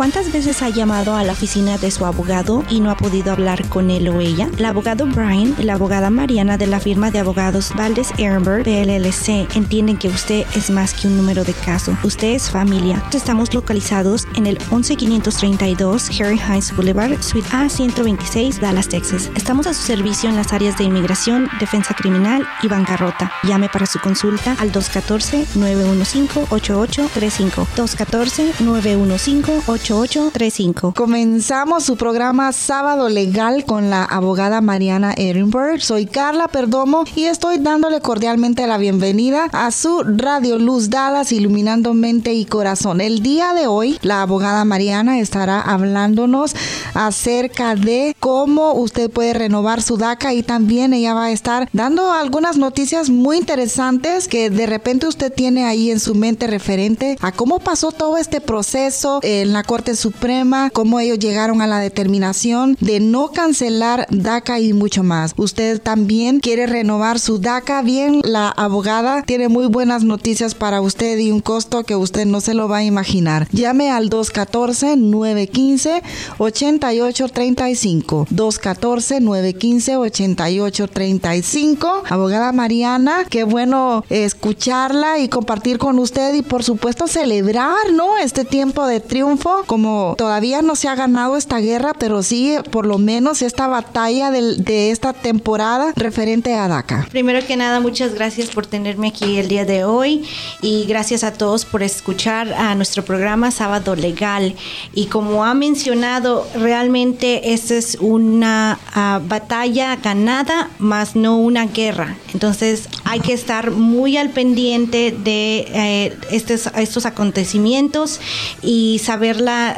¿Cuántas veces ha llamado a la oficina de su abogado y no ha podido hablar con él o ella? El abogado Brian y la abogada Mariana de la firma de abogados Valdes Ehrenberg PLLC entienden que usted es más que un número de caso. Usted es familia. Estamos localizados en el 11532 Harry Hines Boulevard, Suite A126, Dallas, Texas. Estamos a su servicio en las áreas de inmigración, defensa criminal y bancarrota. Llame para su consulta al 214-915-8835. 214-915-8835. 8835. Comenzamos su programa Sábado Legal con la abogada Mariana Ehrenberg. Soy Carla Perdomo y estoy dándole cordialmente la bienvenida a su Radio Luz Dallas Iluminando Mente y Corazón. El día de hoy, la abogada Mariana estará hablándonos acerca de cómo usted puede renovar su DACA y también ella va a estar dando algunas noticias muy interesantes que de repente usted tiene ahí en su mente referente a cómo pasó todo este proceso en la Corte Suprema, cómo ellos llegaron a la determinación de no cancelar DACA y mucho más. Usted también quiere renovar su DACA. Bien, la abogada tiene muy buenas noticias para usted y un costo que usted no se lo va a imaginar. Llame al 214-915-8835. 214-915-8835. Abogada Mariana, qué bueno escucharla y compartir con usted y por supuesto celebrar, ¿no? Este tiempo de triunfo como todavía no se ha ganado esta guerra, pero sí por lo menos esta batalla de, esta temporada referente a DACA. Primero que nada, muchas gracias por tenerme aquí el día de hoy y gracias a todos por escuchar a nuestro programa Sábado Legal. Y como ha mencionado, realmente esta es una ah, batalla ganada, más no una guerra. Entonces hay que estar muy al pendiente de eh, estos, acontecimientos y saber la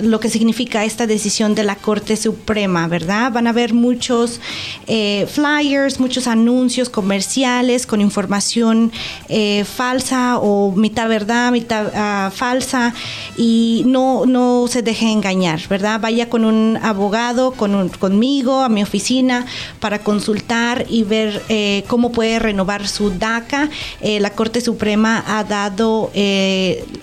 lo que significa esta decisión de la Corte Suprema, ¿verdad? Van a haber muchos eh, flyers, muchos anuncios comerciales con información eh, falsa o mitad verdad, mitad ah, falsa y no, no se deje engañar, ¿verdad? Vaya con un abogado, con conmigo, a mi oficina para consultar y ver eh, cómo puede renovar su DACA. la Corte Suprema ha dado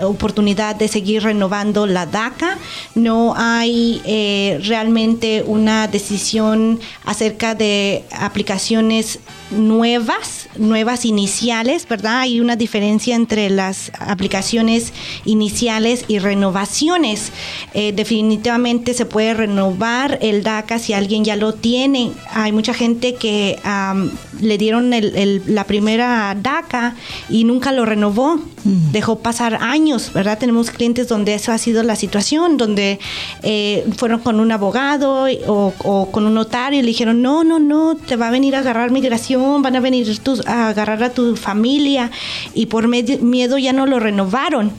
oportunidad de seguir renovando la DACA, no hay eh, realmente una decisión acerca de aplicaciones nuevas, nuevas iniciales, ¿verdad? Hay una diferencia entre las aplicaciones iniciales y renovaciones. Eh, definitivamente se puede renovar el DACA si alguien ya lo tiene. Hay mucha gente que le dieron la primera DACA y nunca lo renovó. Mm. Dejó pasar años, ¿verdad? Tenemos clientes donde eso ha sido la situación, donde eh, fueron con un abogado o, con un notario y le dijeron, no, no, no, te va a venir a agarrar migración, van a venir a agarrar a tu familia y por miedo ya no lo renovaron.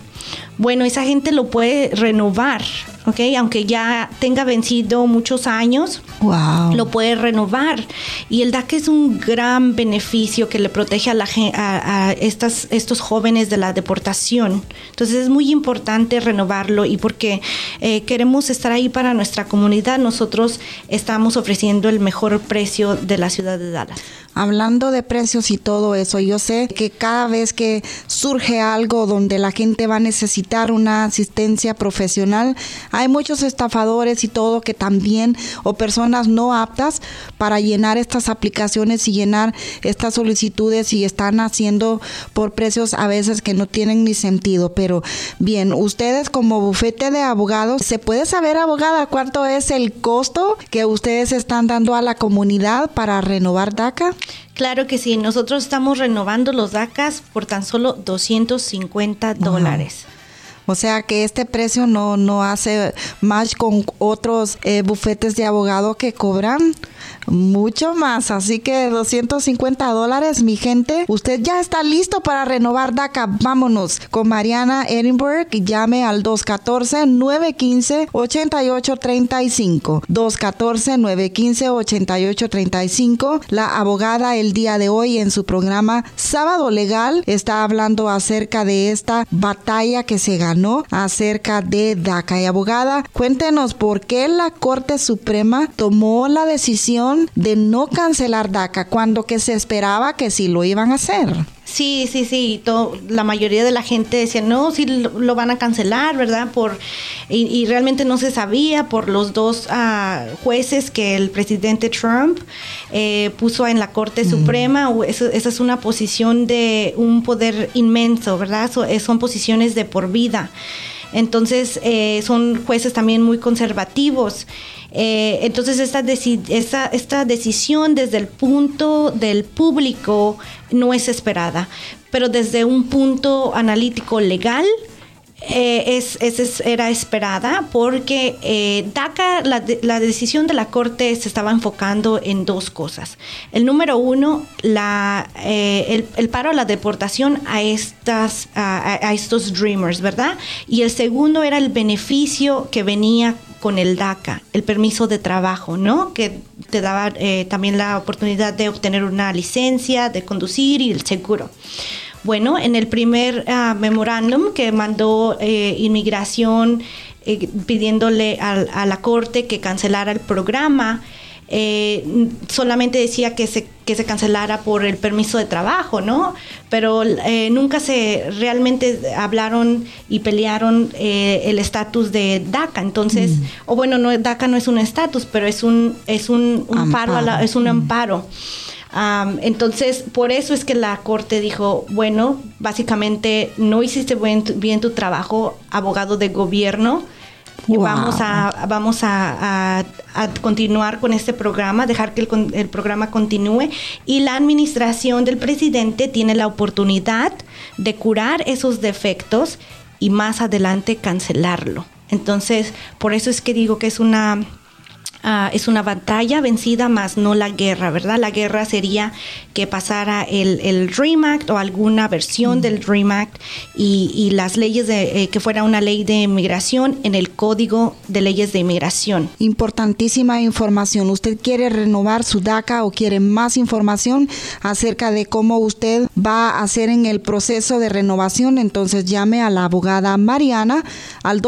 Bueno, esa gente lo puede renovar, ¿ok? Aunque ya tenga vencido muchos años, lo puede renovar. Y el DAC es un gran beneficio que le protege a, la, a, estas, estos jóvenes de la deportación. Entonces es muy importante renovarlo y porque eh, queremos estar ahí para nuestra comunidad, nosotros estamos ofreciendo el mejor precio de la ciudad de Dallas. Hablando de precios y todo eso, yo sé que cada vez que surge algo donde la gente va a necesitar una asistencia profesional, hay muchos estafadores y todo que también, o personas no aptas para llenar estas aplicaciones y llenar estas solicitudes y están haciendo por precios a veces que no tienen ni sentido. Pero bien, ustedes como bufete de abogados, ¿se puede saber, abogada, cuánto es el costo que ustedes están dando a la comunidad para renovar DACA? Claro que sí, nosotros estamos renovando los DACAs por tan solo 250 dólares. O sea que este precio no, no hace más con otros eh, bufetes de abogado que cobran mucho más. Así que 250 dólares, mi gente. Usted ya está listo para renovar DACA. Vámonos con Mariana Edinburgh. Llame al 214-915-8835. 214-915-8835. La abogada el día de hoy en su programa Sábado Legal está hablando acerca de esta batalla que se ganó acerca de DACA. Y abogada, cuéntenos por qué la Corte Suprema tomó la decisión de no cancelar DACA cuando que se esperaba que sí lo iban a hacer. Sí, sí, sí. la mayoría de la gente decía, no, sí lo, van a cancelar, ¿verdad? Por, y, realmente no se sabía por los dos uh, jueces que el presidente Trump eh, puso en la Corte Suprema. esa es una posición de un poder inmenso, ¿verdad? Eh, son posiciones de por vida. Entonces, eh, son jueces también muy conservativos. Eh, entonces, esta, esta, decisión desde el punto del público no es esperada, pero desde un punto analítico legal, eh, es, era esperada porque eh, DACA, la, decisión de la Corte se estaba enfocando en dos cosas. El número uno, la, el, paro a la deportación a, estas, a, estos Dreamers, ¿verdad? Y el segundo era el beneficio que venía con el DACA, el permiso de trabajo, ¿no? Que te daba eh, también la oportunidad de obtener una licencia de conducir y el seguro. Bueno, en el primer uh, memorándum que mandó eh, inmigración eh, pidiéndole a, la corte que cancelara el programa, eh, solamente decía que se, que se cancelara por el permiso de trabajo, ¿no? Pero eh, nunca se realmente hablaron y pelearon eh, el estatus de DACA. Entonces, mm. o bueno, no, DACA no es un estatus, pero es un, es un, amparo. es un mm. Amparo. entonces, por eso es que la corte dijo, bueno, básicamente no hiciste bien tu trabajo, abogado de gobierno, Vamos, a, vamos a, continuar con este programa, dejar que el, el, programa continúe y la administración del presidente tiene la oportunidad de curar esos defectos y más adelante cancelarlo. Entonces, por eso es que digo que es una Ah, es una batalla vencida más no la guerra, ¿verdad? La guerra sería que pasara el, el Dream Act o alguna versión mm. del Dream Act y, las leyes de eh, que fuera una ley de inmigración en el código de leyes de inmigración. Importantísima información. ¿Usted quiere renovar su DACA o quiere más información acerca de cómo usted va a hacer en el proceso de renovación? Entonces llame a la abogada Mariana al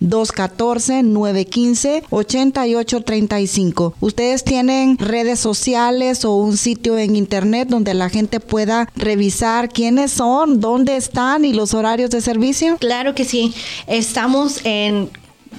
214 915 8835 214-915-8835. Ustedes tienen redes sociales o un sitio en internet donde la gente pueda revisar quiénes son, dónde están y los horarios de servicio. Claro que sí. Estamos en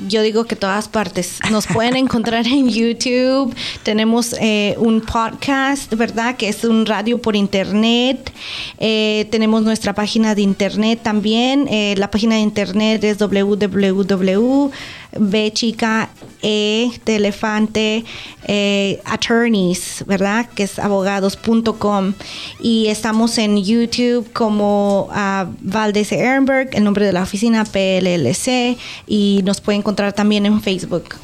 yo digo que todas partes. Nos pueden encontrar en YouTube. Tenemos eh, un podcast, ¿verdad? Que es un radio por internet. Eh, tenemos nuestra página de internet también. Eh, la página de internet es www B chica E de elefante eh, attorneys, ¿verdad? Que es abogados.com. Y estamos en YouTube como uh, Valdez Ehrenberg, el nombre de la oficina PLLC, y nos puede encontrar también en Facebook.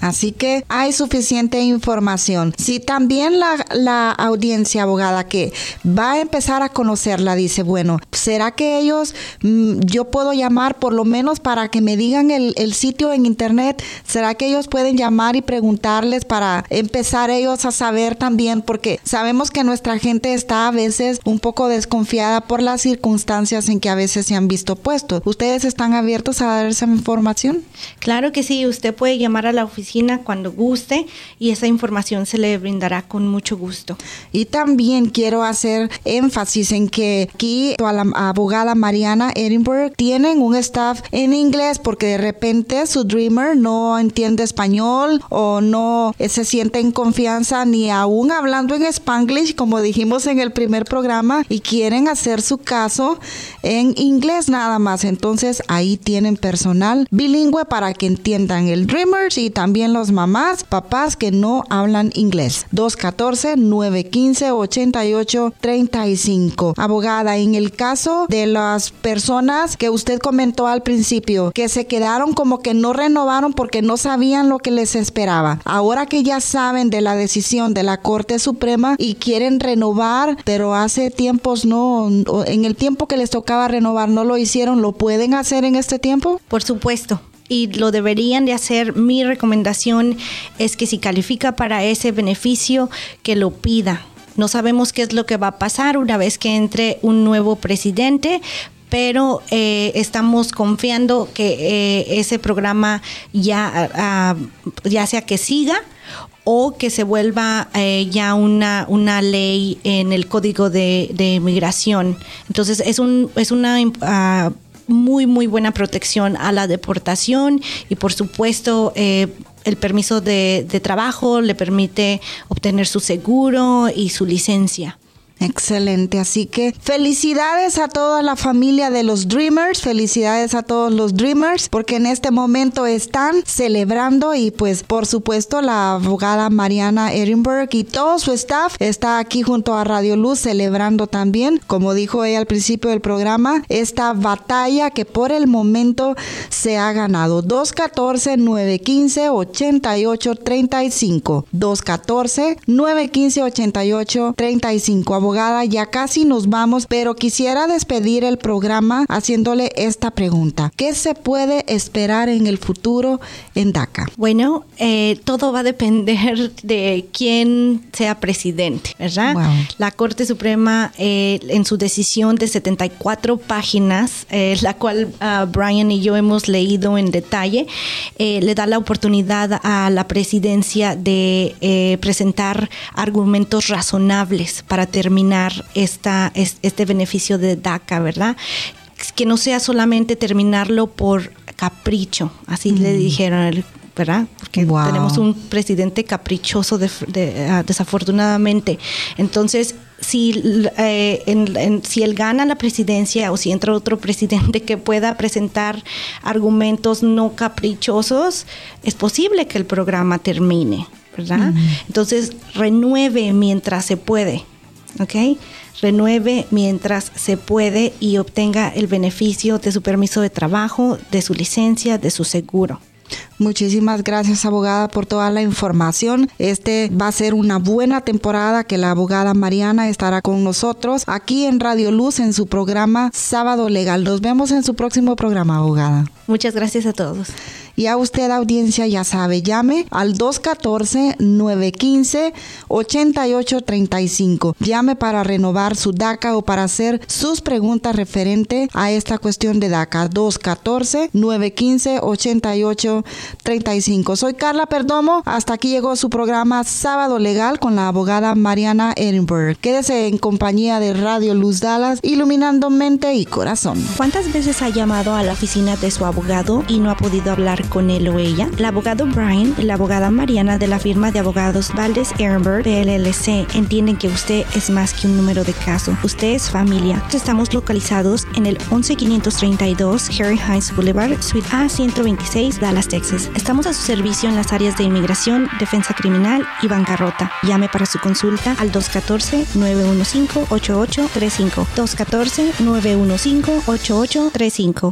Así que hay suficiente información. Si también la, audiencia abogada que va a empezar a conocerla dice, bueno, ¿será que ellos, mm, yo puedo llamar por lo menos para que me digan el, el, sitio en internet? ¿Será que ellos pueden llamar y preguntarles para empezar ellos a saber también? Porque sabemos que nuestra gente está a veces un poco desconfiada por las circunstancias en que a veces se han visto puestos. ¿Ustedes están abiertos a dar esa información? Claro que sí, usted puede llamar a la oficina cuando guste y esa información se le brindará con mucho gusto. Y también quiero hacer énfasis en que aquí a la abogada Mariana Edinburgh tienen un staff en inglés porque de repente su dreamer no entiende español o no se siente en confianza ni aún hablando en spanglish como dijimos en el primer programa y quieren hacer su caso en inglés nada más. Entonces ahí tienen personal bilingüe para que entiendan el dreamers y también también los mamás, papás que no hablan inglés. 214-915-8835. Abogada, en el caso de las personas que usted comentó al principio, que se quedaron como que no renovaron porque no sabían lo que les esperaba. Ahora que ya saben de la decisión de la Corte Suprema y quieren renovar, pero hace tiempos no, en el tiempo que les tocaba renovar no lo hicieron, ¿lo pueden hacer en este tiempo? Por supuesto y lo deberían de hacer. Mi recomendación es que si califica para ese beneficio, que lo pida. No sabemos qué es lo que va a pasar una vez que entre un nuevo presidente, pero eh, estamos confiando que eh, ese programa ya, ah, ya sea que siga o que se vuelva eh, ya una, una ley en el código de, de migración. Entonces es, un, es una... Uh, muy, muy buena protección a la deportación y por supuesto eh, el permiso de, de trabajo le permite obtener su seguro y su licencia. Excelente, así que felicidades a toda la familia de los Dreamers, felicidades a todos los Dreamers, porque en este momento están celebrando y pues por supuesto la abogada Mariana Ehrenberg y todo su staff está aquí junto a Radio Luz celebrando también, como dijo ella al principio del programa, esta batalla que por el momento se ha ganado. 214-915-8835. 214-915-8835 abogada, ya casi nos vamos, pero quisiera despedir el programa haciéndole esta pregunta. ¿Qué se puede esperar en el futuro en DACA? Bueno, eh, todo va a depender de quién sea presidente, ¿verdad? La Corte Suprema, eh, en su decisión de 74 páginas, eh, la cual uh, Brian y yo hemos leído en detalle, le da la oportunidad a la presidencia de presentar argumentos razonables para terminar terminar esta, este beneficio de DACA, ¿verdad? Que no sea solamente terminarlo por capricho, así le mm. dijeron, ¿verdad? Porque tenemos un presidente caprichoso ah, desafortunadamente. Entonces, si, eh, si él gana la presidencia o si entra otro presidente que pueda presentar argumentos no caprichosos, es posible que el programa termine, ¿verdad? Mm. Entonces, renueve mientras se puede. ¿Ok? Renueve mientras se puede y obtenga el beneficio de su permiso de trabajo, de su licencia, de su seguro. Muchísimas gracias abogada por toda la información. Este va a ser una buena temporada que la abogada Mariana estará con nosotros aquí en Radio Luz en su programa Sábado Legal. Nos vemos en su próximo programa, abogada. Muchas gracias a todos. Y a usted, audiencia, ya sabe, llame al 214-915-8835. Llame para renovar su DACA o para hacer sus preguntas referente a esta cuestión de DACA. 214-915-8835. Soy Carla Perdomo. Hasta aquí llegó su programa Sábado Legal con la abogada Mariana Ehrenberg. Quédese en compañía de Radio Luz Dallas, iluminando mente y corazón. ¿Cuántas veces ha llamado a la oficina de su abogado y no ha podido hablar con él o ella, el abogado Brian y la abogada Mariana de la firma de abogados Valdes Ehrenberg PLLC entienden que usted es más que un número de caso. Usted es familia. Estamos localizados en el 11532 Harry Hines Boulevard, Suite A126, Dallas, Texas. Estamos a su servicio en las áreas de inmigración, defensa criminal y bancarrota. Llame para su consulta al 214-915-8835. 214-915-8835.